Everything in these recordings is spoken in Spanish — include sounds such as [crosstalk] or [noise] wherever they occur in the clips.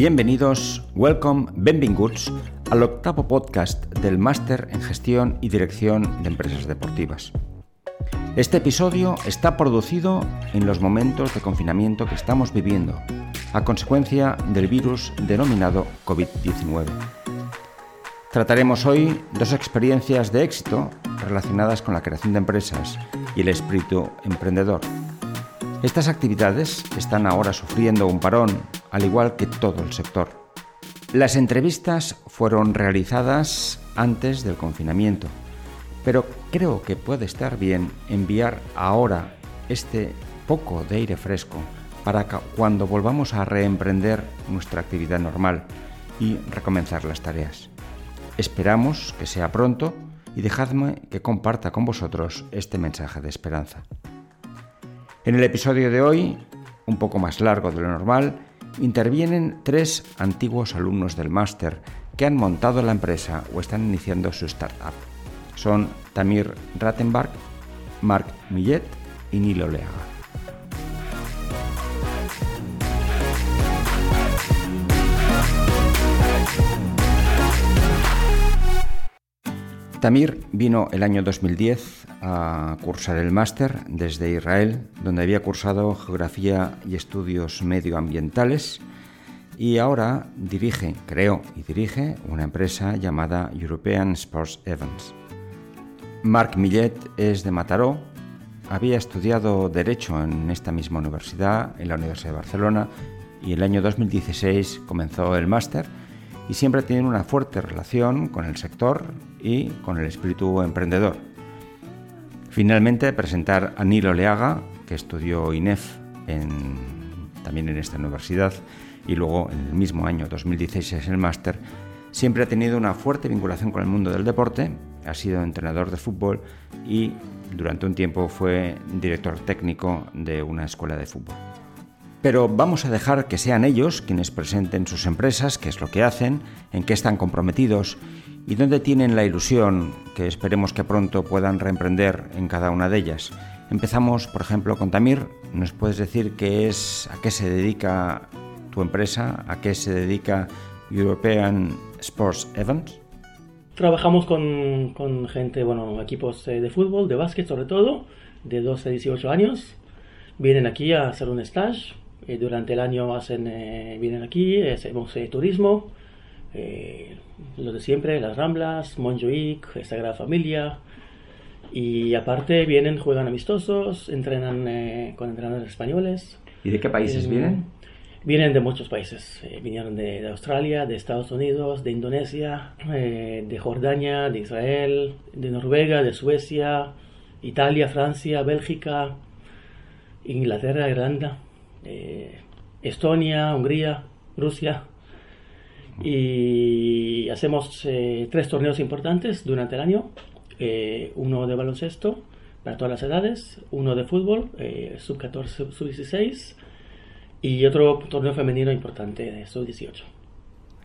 Bienvenidos, welcome, benvinguts al octavo podcast del Máster en Gestión y Dirección de Empresas Deportivas. Este episodio está producido en los momentos de confinamiento que estamos viviendo, a consecuencia del virus denominado COVID-19. Trataremos hoy dos experiencias de éxito relacionadas con la creación de empresas y el espíritu emprendedor. Estas actividades están ahora sufriendo un parón, al igual que todo el sector. Las entrevistas fueron realizadas antes del confinamiento, pero creo que puede estar bien enviar ahora este poco de aire fresco para cuando volvamos a reemprender nuestra actividad normal y recomenzar las tareas. Esperamos que sea pronto y dejadme que comparta con vosotros este mensaje de esperanza. En el episodio de hoy, un poco más largo de lo normal, intervienen tres antiguos alumnos del máster que han montado la empresa o están iniciando su startup. Son Tamir Rattenberg, Marc Millet y Nilo Leaga. Tamir vino el año 2010 a cursar el máster desde Israel, donde había cursado Geografía y Estudios Medioambientales y ahora dirige, creo y dirige, una empresa llamada European Sports Events. Marc Millet es de Mataró, había estudiado Derecho en esta misma universidad, en la Universidad de Barcelona, y el año 2016 comenzó el máster y siempre tenido una fuerte relación con el sector y con el espíritu emprendedor. Finalmente, presentar a Nilo Leaga, que estudió INEF también en esta universidad y luego en el mismo año 2016 el máster, siempre ha tenido una fuerte vinculación con el mundo del deporte, ha sido entrenador de fútbol y durante un tiempo fue director técnico de una escuela de fútbol. Pero vamos a dejar que sean ellos quienes presenten sus empresas, qué es lo que hacen, en qué están comprometidos y dónde tienen la ilusión que esperemos que pronto puedan reemprender en cada una de ellas. Empezamos, por ejemplo, con Tamir. ¿Nos puedes decir qué es, a qué se dedica tu empresa, a qué se dedica European Sports Events? Trabajamos con, con gente, bueno, equipos de fútbol, de básquet sobre todo, de 12 a 18 años. Vienen aquí a hacer un stage eh, durante el año hacen, eh, vienen aquí, hacemos eh, turismo, lo de siempre, las Ramblas, Montjuic, Sagrada Familia. Y aparte vienen, juegan amistosos, entrenan con entrenadores españoles. ¿Y de qué países vienen? Vienen de muchos países. vinieron de, de, Australia, de Estados Unidos, de Indonesia, de Jordania, de Israel, de Noruega, de Suecia, Italia, Francia, Bélgica, Inglaterra, Irlanda. Eh, Estonia, Hungría, Rusia. Y hacemos eh, tres torneos importantes durante el año. Eh, uno de baloncesto para todas las edades, uno de fútbol, sub-14, sub-16 y otro torneo femenino importante de sub-18.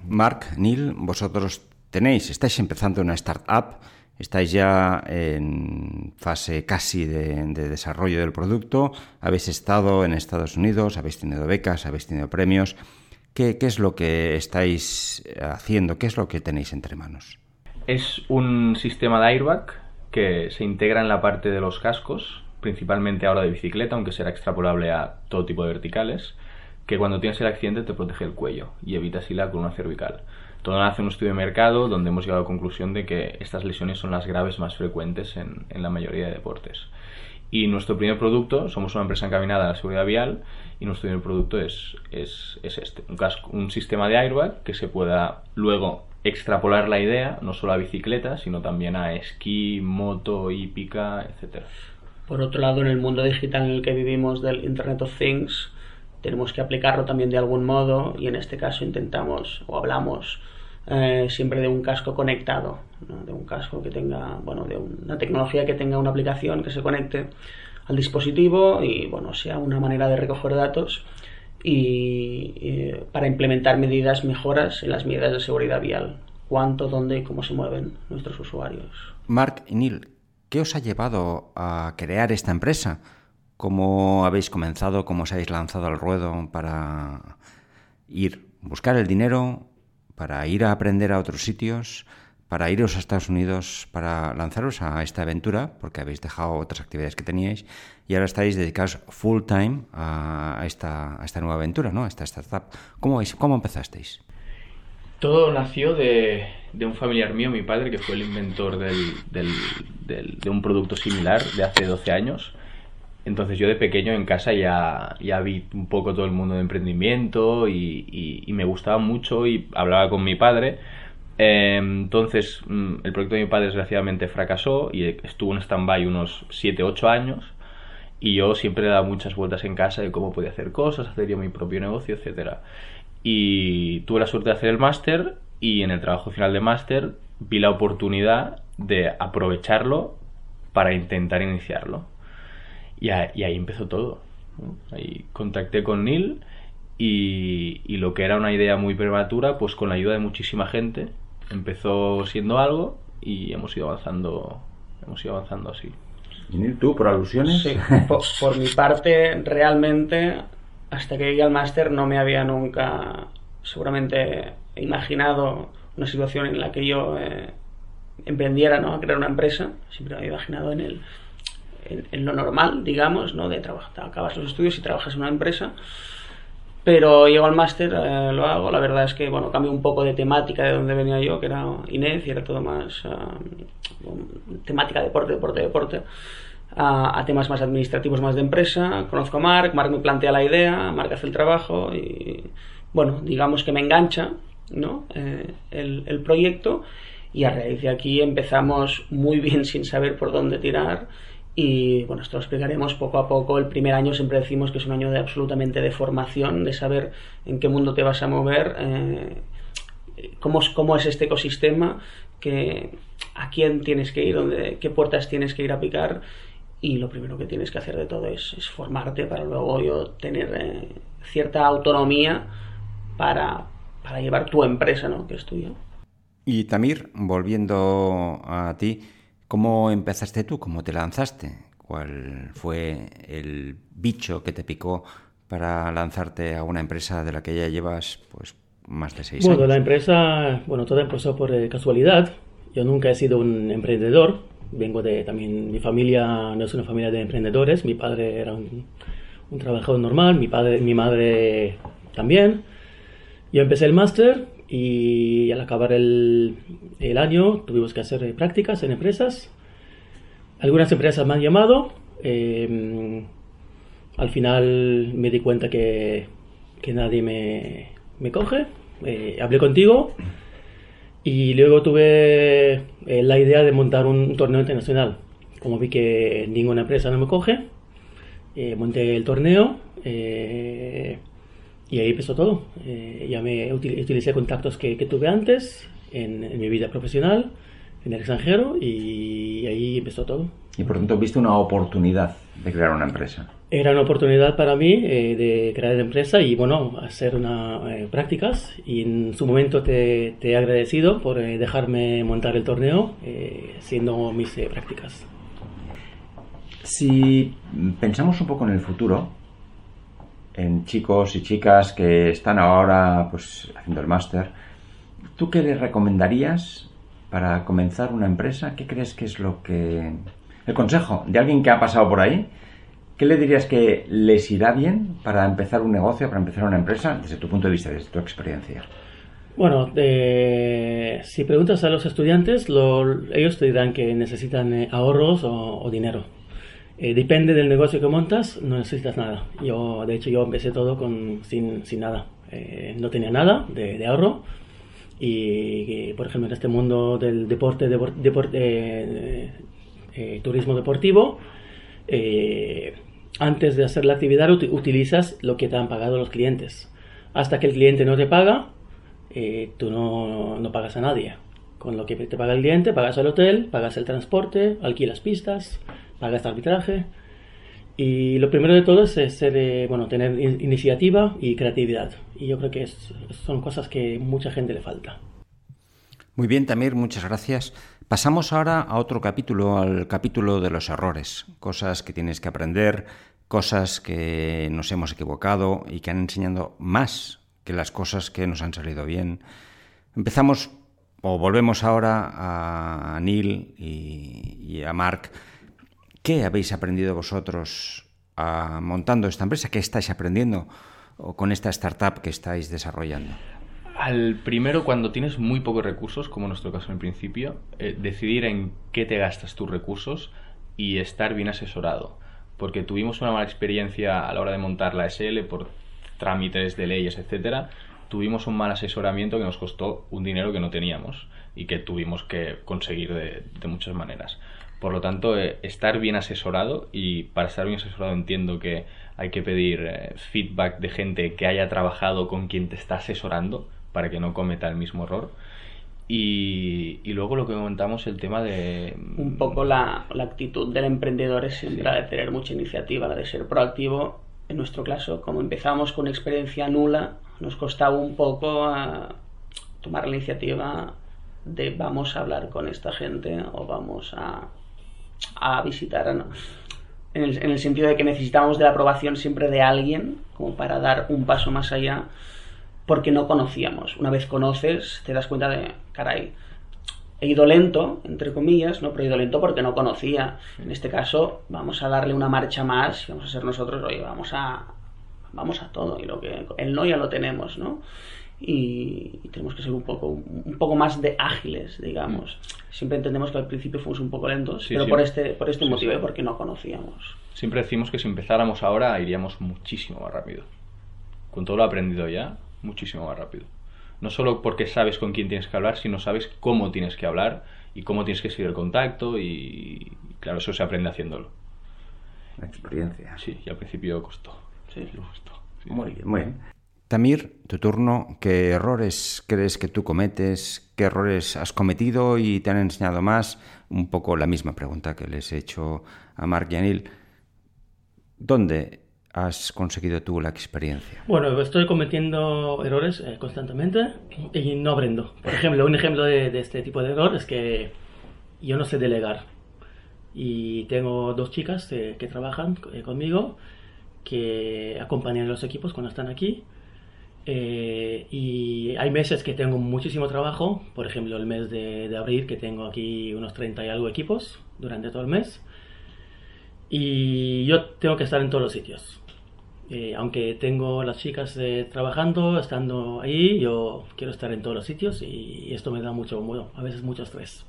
Mark, Neil, vosotros tenéis, estáis empezando una startup Estáis ya en fase casi de, desarrollo del producto, habéis estado en Estados Unidos, habéis tenido becas, habéis tenido premios. ¿Qué, es lo que estáis haciendo? ¿Qué es lo que tenéis entre manos? Es un sistema de airbag que se integra en la parte de los cascos, principalmente ahora de bicicleta, aunque será extrapolable a todo tipo de verticales, que cuando tienes el accidente te protege el cuello y evita así la columna cervical. Todo hace un estudio de mercado donde hemos llegado a la conclusión de que estas lesiones son las graves más frecuentes en, la mayoría de deportes. Y nuestro primer producto, somos una empresa encaminada a la seguridad vial, y nuestro primer producto es, es, este, un, casco, un sistema de airbag que se pueda luego extrapolar la idea, no solo a bicicleta, sino también a esquí, moto, hípica, etc. Por otro lado, en el mundo digital en el que vivimos del Internet of Things, tenemos que aplicarlo también de algún modo y en este caso intentamos o hablamos eh, siempre de un casco conectado, de un casco que tenga, bueno, de una tecnología que tenga una aplicación que se conecte al dispositivo y, bueno, sea una manera de recoger datos y, para implementar medidas, mejoras en las medidas de seguridad vial, cuánto, dónde y cómo se mueven nuestros usuarios. Mark y Neil, ¿qué os ha llevado a crear esta empresa? ¿Cómo habéis comenzado? ¿Cómo os habéis lanzado al ruedo para ir buscar el dinero para ir a aprender a otros sitios, para iros a Estados Unidos, para lanzaros a esta aventura, porque habéis dejado otras actividades que teníais y ahora estáis dedicados full time a esta, nueva aventura, ¿no? a esta startup. ¿Cómo, cómo empezasteis? Todo nació de, de, un familiar mío, mi padre, que fue el inventor del, de un producto similar de hace 12 años. Entonces yo de pequeño en casa ya, ya vi un poco todo el mundo de emprendimiento y, me gustaba mucho y hablaba con mi padre eh, entonces, mm, el proyecto de mi padre desgraciadamente fracasó y estuvo en stand-by unos 7-8 años. Y yo siempre he dado muchas vueltas en casa de cómo podía hacer cosas, hacer yo mi propio negocio, etcétera. Y tuve la suerte de hacer el máster y en el trabajo final de máster vi la oportunidad de aprovecharlo para intentar iniciarlo. Y, ahí empezó todo. Ahí contacté con Neil y, y, lo que era una idea muy prematura, pues con la ayuda de muchísima gente, empezó siendo algo y hemos ido avanzando, hemos ido avanzando así. ¿Y tú, por alusiones? Sí, por, mi parte, realmente, hasta que llegué al máster no me había nunca, seguramente, imaginado una situación en la que yo eh, emprendiera, ¿no? A crear una empresa. Siempre me había imaginado en el en, lo normal, digamos, ¿no? De trabajar, acabas los estudios y trabajas en una empresa. Pero llego al máster, eh, lo hago. La verdad es que, bueno, cambio un poco de temática de donde venía yo, que era Inés, y era todo más uh, temática deporte, deporte, deporte, a, a, temas más administrativos, más de empresa. Conozco a Marc, Marc me plantea la idea, Marc hace el trabajo y, bueno, digamos que me engancha, ¿no? Eh, el, el proyecto y a raíz de aquí empezamos muy bien [laughs] sin saber por dónde tirar y bueno, esto lo explicaremos poco a poco. El primer año siempre decimos que es un año de absolutamente de formación, de saber en qué mundo te vas a mover, eh, cómo, cómo, es este ecosistema, que, a quién tienes que ir, dónde, qué puertas tienes que ir a picar. Y lo primero que tienes que hacer de todo es, es formarte para luego yo tener eh, cierta autonomía para, para llevar tu empresa, ¿no? que es tuya. Y Tamir, volviendo a ti, ¿Cómo empezaste tú? ¿Cómo te lanzaste? ¿Cuál fue el bicho que te picó para lanzarte a una empresa de la que ya llevas pues más de seis años? Bueno, la empresa, bueno, todo empezó por eh, casualidad. Yo nunca he sido un emprendedor. Vengo de también, mi familia no es una familia de emprendedores. Mi padre era un, un trabajador normal, mi, padre, mi madre también. Yo empecé el máster y al acabar el, el, año tuvimos que hacer prácticas en empresas. Algunas empresas me han llamado. Eh, al final me di cuenta que, que nadie me, me coge. Eh, hablé contigo y luego tuve eh, la idea de montar un torneo internacional. Como vi que ninguna empresa no me coge, monté el torneo. Y ahí empezó todo. Eh, ya me utilicé contactos que, que tuve antes en, en, mi vida profesional, en el extranjero, y ahí empezó todo. Y por tanto, viste una oportunidad de crear una empresa. Era una oportunidad para mí eh, de crear empresa y, bueno, hacer una, eh, prácticas. Y en su momento te, te he agradecido por eh, dejarme montar el torneo eh, siendo mis eh, prácticas. Si pensamos un poco en el futuro, en chicos y chicas que están ahora pues haciendo el máster, ¿tú qué les recomendarías para comenzar una empresa? ¿Qué crees que es lo que... El consejo de alguien que ha pasado por ahí, ¿qué le dirías que les irá bien para empezar un negocio, para empezar una empresa, desde tu punto de vista, desde tu experiencia? Bueno, si preguntas a los estudiantes, lo, ellos te dirán que necesitan eh, ahorros o dinero eh, depende del negocio que montas, no necesitas nada. Yo, de hecho, yo empecé todo con, sin, sin nada. Eh, no tenía nada de, ahorro. Y, por ejemplo, en este mundo del deporte, eh, eh, turismo deportivo, eh, antes de hacer la actividad utilizas lo que te han pagado los clientes. Hasta que el cliente no te paga, eh, tú no, no pagas a nadie. Con lo que te paga el cliente, pagas el hotel, pagas el transporte, alquilas pistas, paga este arbitraje. Y lo primero de todo es ser, eh, bueno, tener iniciativa y creatividad. Y yo creo que es, son cosas que mucha gente le falta. Muy bien, Tamir, muchas gracias. Pasamos ahora a otro capítulo, al capítulo de los errores. Cosas que tienes que aprender, cosas que nos hemos equivocado y que han enseñado más que las cosas que nos han salido bien. Empezamos o volvemos ahora a Neil y, a Mark. ¿Qué habéis aprendido vosotros a, montando esta empresa? ¿Qué estáis aprendiendo con esta startup que estáis desarrollando? Al primero, cuando tienes muy pocos recursos, como en nuestro caso en principio, eh, decidir en qué te gastas tus recursos y estar bien asesorado. Porque tuvimos una mala experiencia a la hora de montar la SL por trámites de leyes, etcétera, tuvimos un mal asesoramiento que nos costó un dinero que no teníamos y que tuvimos que conseguir de, muchas maneras. Por lo tanto, eh, estar bien asesorado y para estar bien asesorado entiendo que hay que pedir eh, feedback de gente que haya trabajado con quien te está asesorando para que no cometa el mismo error. Y, luego lo que comentamos, el tema de... Un poco la, actitud del emprendedor es la de tener mucha iniciativa, la de ser proactivo. En nuestro caso, como empezamos con experiencia nula, nos costaba un poco a ah, tomar la iniciativa de vamos a hablar con esta gente o vamos a, a visitar. En, el, en el sentido de que necesitábamos de la aprobación siempre de alguien como para dar un paso más allá porque no conocíamos. Una vez conoces, te das cuenta de, caray, he ido lento, entre comillas, ¿no? Pero he ido lento porque no conocía. En este caso, vamos a darle una marcha más vamos a ser nosotros, oye, vamos a, vamos a todo. Y lo que, el no ya lo tenemos, ¿no? Y, tenemos que ser un poco, un poco más de ágiles, digamos. Siempre entendemos que al principio fuimos un poco lentos, pero por este, por este motivo, ¿eh? porque no conocíamos. Siempre decimos que si empezáramos ahora iríamos muchísimo más rápido. Con todo lo aprendido ya, muchísimo más rápido. No solo porque sabes con quién tienes que hablar, sino sabes cómo tienes que hablar y cómo tienes que seguir el contacto y claro, eso se aprende haciéndolo. La experiencia. Sí, y al principio costó. Sí, costó. muy bien, muy bien. Tamir, tu turno, ¿qué errores crees que tú cometes? ¿Qué errores has cometido y te han enseñado más? Un poco la misma pregunta que les he hecho a Mark y Anil. ¿Dónde has conseguido tú la experiencia? Bueno, estoy cometiendo errores eh, constantemente y no aprendo. Por ejemplo, un ejemplo de, este tipo de error es que yo no sé delegar. Y tengo dos chicas eh, que trabajan eh, conmigo, que acompañan a los equipos cuando están aquí. Y hay meses que tengo muchísimo trabajo, por ejemplo el mes de, de abril que tengo aquí unos 30 y algo equipos durante todo el mes. Y yo tengo que estar en todos los sitios. Eh, aunque tengo las chicas eh, trabajando, estando ahí, yo quiero estar en todos los sitios y, esto me da mucho, bueno, a veces mucho estrés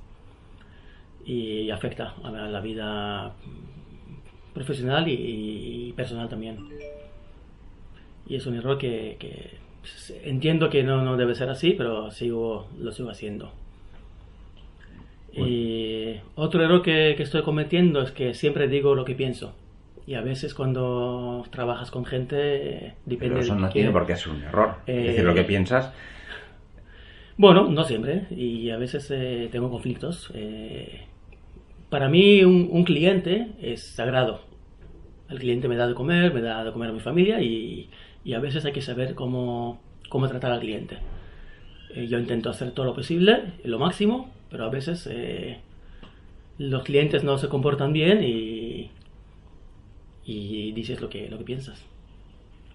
y afecta a la vida profesional y, personal también. Y es un error que, entiendo que no, no, debe ser así, pero sigo, lo sigo haciendo. Y otro error que, que estoy cometiendo es que siempre digo lo que pienso y a veces cuando trabajas con gente depende Pero eso no tiene por qué ser un error. es decir, lo que eh, piensas. Bueno, no siempre. Y a veces eh, tengo conflictos. Eh, para mí un, cliente es sagrado. El cliente me da de comer, me da de comer a mi familia y, y a veces hay que saber cómo, cómo tratar al cliente. yo intento hacer todo lo posible, lo máximo, pero a veces los clientes no se comportan bien y, y dices lo que, lo que piensas.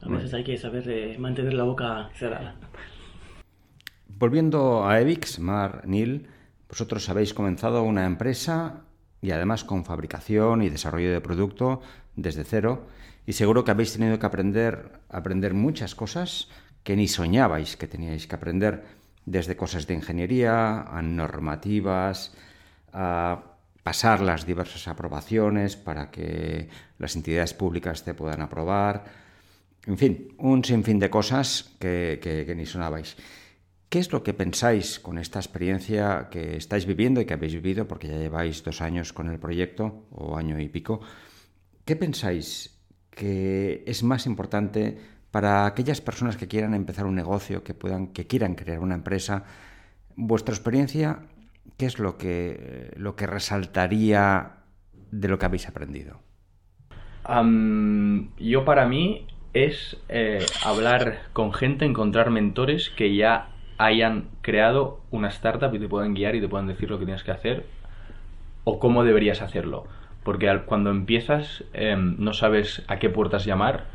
A veces hay que saber eh, mantener la boca cerrada. Volviendo a Evix, Mar, Neil, vosotros habéis comenzado una empresa y además con fabricación y desarrollo de producto desde cero y seguro que habéis tenido que aprender, aprender muchas cosas que ni soñabais que teníais que aprender, desde cosas de ingeniería a normativas, a pasar las diversas aprobaciones para que las entidades públicas te puedan aprobar. En fin, un sinfín de cosas que, ni sonabais. ¿Qué es lo que pensáis con esta experiencia que estáis viviendo y que habéis vivido, porque ya lleváis dos años con el proyecto, o año y pico? ¿Qué pensáis que es más importante para aquellas personas que quieran empezar un negocio, que, puedan, que quieran crear una empresa? Vuestra experiencia ¿qué es lo que, lo que resaltaría de lo que habéis aprendido? yo para mí es eh, hablar con gente, encontrar mentores que ya hayan creado una startup y te puedan guiar y te puedan decir lo que tienes que hacer o cómo deberías hacerlo. Porque cuando empiezas em, no sabes a qué puertas llamar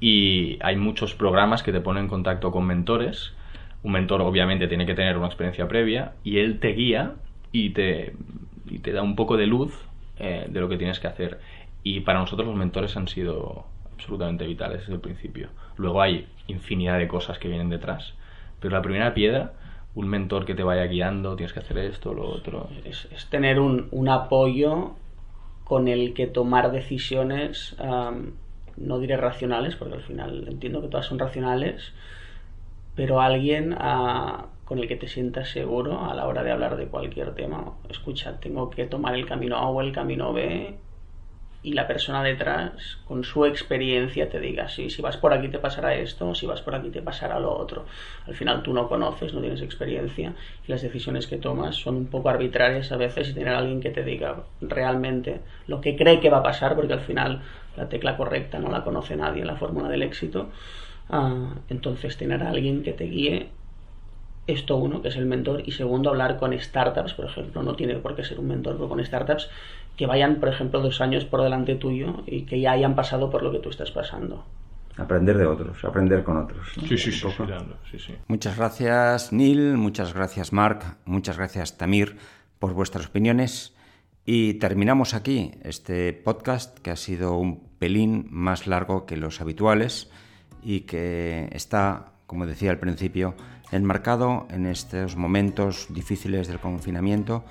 y hay muchos programas que te ponen en contacto con mentores. Un mentor obviamente tiene que tener una experiencia previa y él te guía y te, y te da un poco de luz eh, de lo que tienes que hacer. Y para nosotros los mentores han sido absolutamente vitales desde el principio. Luego hay infinidad de cosas que vienen detrás, la primera piedra, un mentor que te vaya guiando, tienes que hacer esto, lo otro. Es, tener un, un, apoyo con el que tomar decisiones, no diré racionales, porque al final entiendo que todas son racionales, pero alguien ah, con el que te sientas seguro a la hora de hablar de cualquier tema. Escucha, tengo que tomar el camino A o el camino B y la persona detrás, con su experiencia, te diga, sí, si vas por aquí te pasará esto, si vas por aquí te pasará lo otro. Al final tú no conoces, no tienes experiencia y las decisiones que tomas son un poco arbitrarias a veces y tener a alguien que te diga realmente lo que cree que va a pasar, porque al final la tecla correcta no la conoce nadie, la fórmula del éxito. Ah, entonces tener a alguien que te guíe esto uno, que es el mentor, y segundo, hablar con startups, por ejemplo, no tiene por qué ser un mentor, pero con startups que vayan, por ejemplo, dos años por delante tuyo y que ya hayan pasado por lo que tú estás pasando. Aprender de otros, aprender con otros. Sí, sí, sí, Muchas gracias, Neil, muchas gracias, Mark, muchas gracias, Tamir, por vuestras opiniones. Y terminamos aquí este podcast que ha sido un pelín más largo que los habituales y que está, como decía al principio, enmarcado en estos momentos difíciles del confinamiento,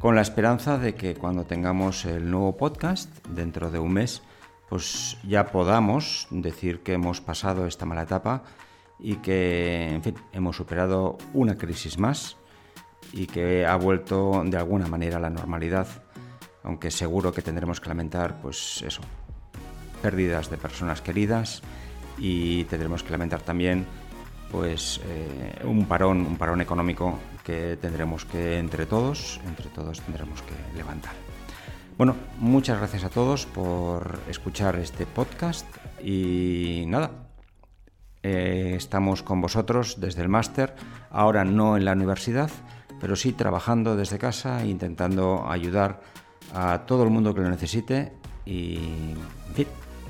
con la esperanza de que cuando tengamos el nuevo podcast dentro de un mes, pues ya podamos decir que hemos pasado esta mala etapa y que, en fin, hemos superado una crisis más y que ha vuelto de alguna manera a la normalidad, aunque seguro que tendremos que lamentar, pues eso, pérdidas de personas queridas y tendremos que lamentar también pues eh, un parón, un parón económico que tendremos que entre todos, entre todos tendremos que levantar. Bueno, muchas gracias a todos por escuchar este podcast y nada, eh, estamos con vosotros desde el máster, ahora no en la universidad, pero sí trabajando desde casa intentando ayudar a todo el mundo que lo necesite y en fin,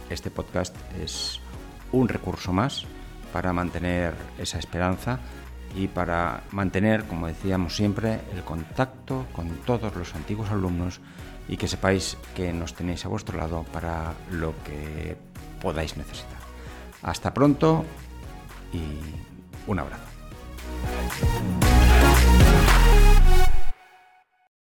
este podcast es un recurso más para mantener esa esperanza y para mantener, como decíamos siempre, el contacto con todos los antiguos alumnos y que sepáis que nos tenéis a vuestro lado para lo que podáis necesitar. Hasta pronto y un abrazo.